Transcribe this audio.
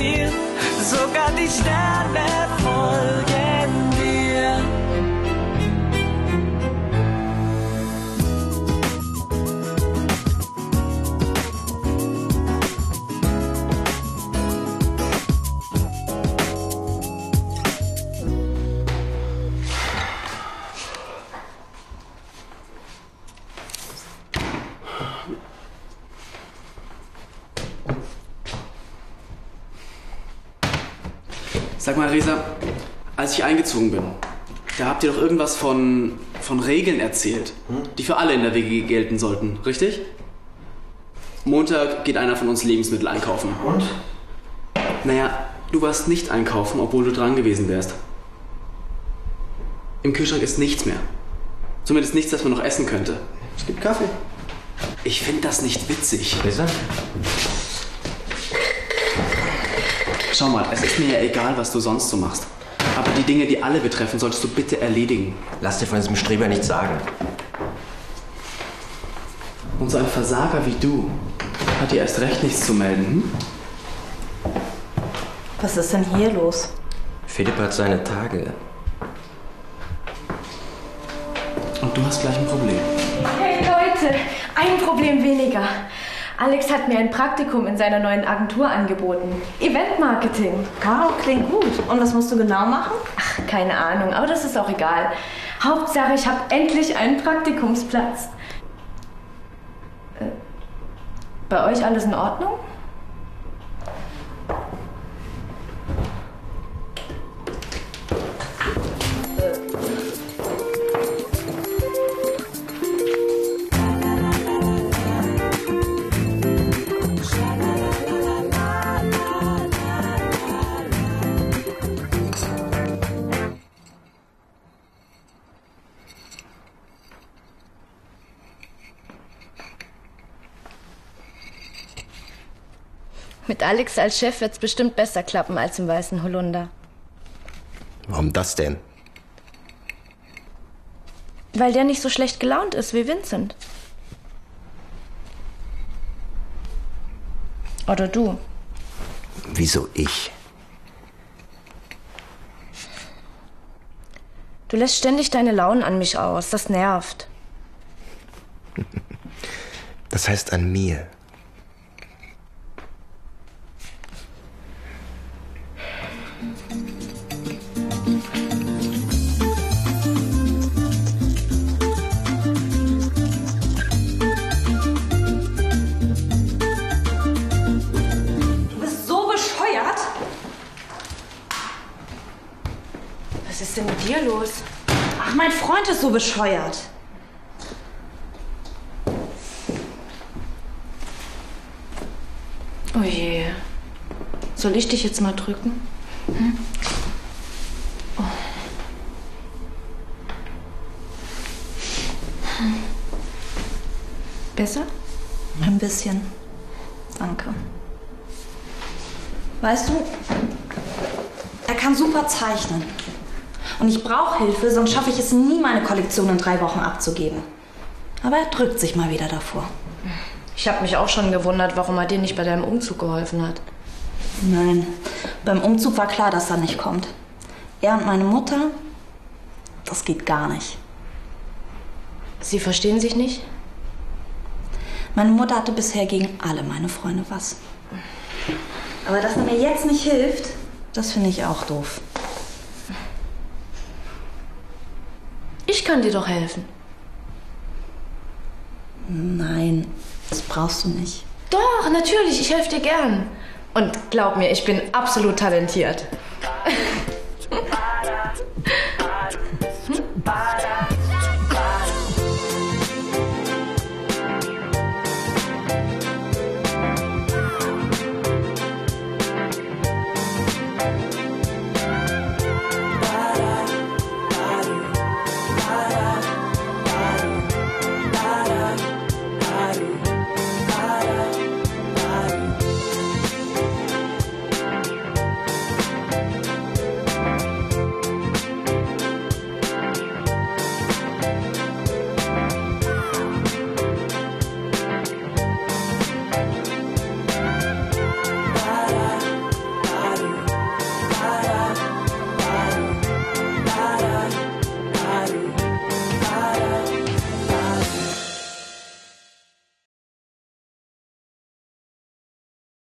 til, sogar die Sterne folgen. Sag mal, Resa, als ich eingezogen bin, da habt ihr doch irgendwas von, von Regeln erzählt, die für alle in der WG gelten sollten, richtig? Montag geht einer von uns Lebensmittel einkaufen. Und? Naja, du warst nicht einkaufen, obwohl du dran gewesen wärst. Im Kühlschrank ist nichts mehr. Zumindest nichts, das man noch essen könnte. Es gibt Kaffee. Ich finde das nicht witzig. Lisa? Schau mal, es ist mir ja egal, was du sonst so machst. Aber die Dinge, die alle betreffen, solltest du bitte erledigen. Lass dir von diesem Streber nichts sagen. Und so ein Versager wie du hat dir erst recht nichts zu melden. Hm? Was ist denn hier los? Philipp hat seine Tage. Und du hast gleich ein Problem. Hey Leute, ein Problem weniger. Alex hat mir ein Praktikum in seiner neuen Agentur angeboten. Eventmarketing. Wow, klingt gut. Und was musst du genau machen? Ach, keine Ahnung, aber das ist auch egal. Hauptsache, ich habe endlich einen Praktikumsplatz. Äh, bei euch alles in Ordnung? Mit Alex als Chef wird's bestimmt besser klappen als im Weißen Holunder. Warum das denn? Weil der nicht so schlecht gelaunt ist wie Vincent. Oder du. Wieso ich? Du lässt ständig deine Launen an mich aus. Das nervt. Das heißt an mir. Dir los? Ach, mein Freund ist so bescheuert. Oh je. Soll ich dich jetzt mal drücken? Hm? Oh. Besser? Ein bisschen. Danke. Weißt du, er kann super zeichnen. Und ich brauche Hilfe, sonst schaffe ich es nie, meine Kollektion in drei Wochen abzugeben. Aber er drückt sich mal wieder davor. Ich habe mich auch schon gewundert, warum er dir nicht bei deinem Umzug geholfen hat. Nein, beim Umzug war klar, dass er nicht kommt. Er und meine Mutter, das geht gar nicht. Sie verstehen sich nicht? Meine Mutter hatte bisher gegen alle meine Freunde was. Aber dass er mir jetzt nicht hilft, das finde ich auch doof. Ich kann dir doch helfen. Nein, das brauchst du nicht. Doch, natürlich, ich helfe dir gern. Und glaub mir, ich bin absolut talentiert.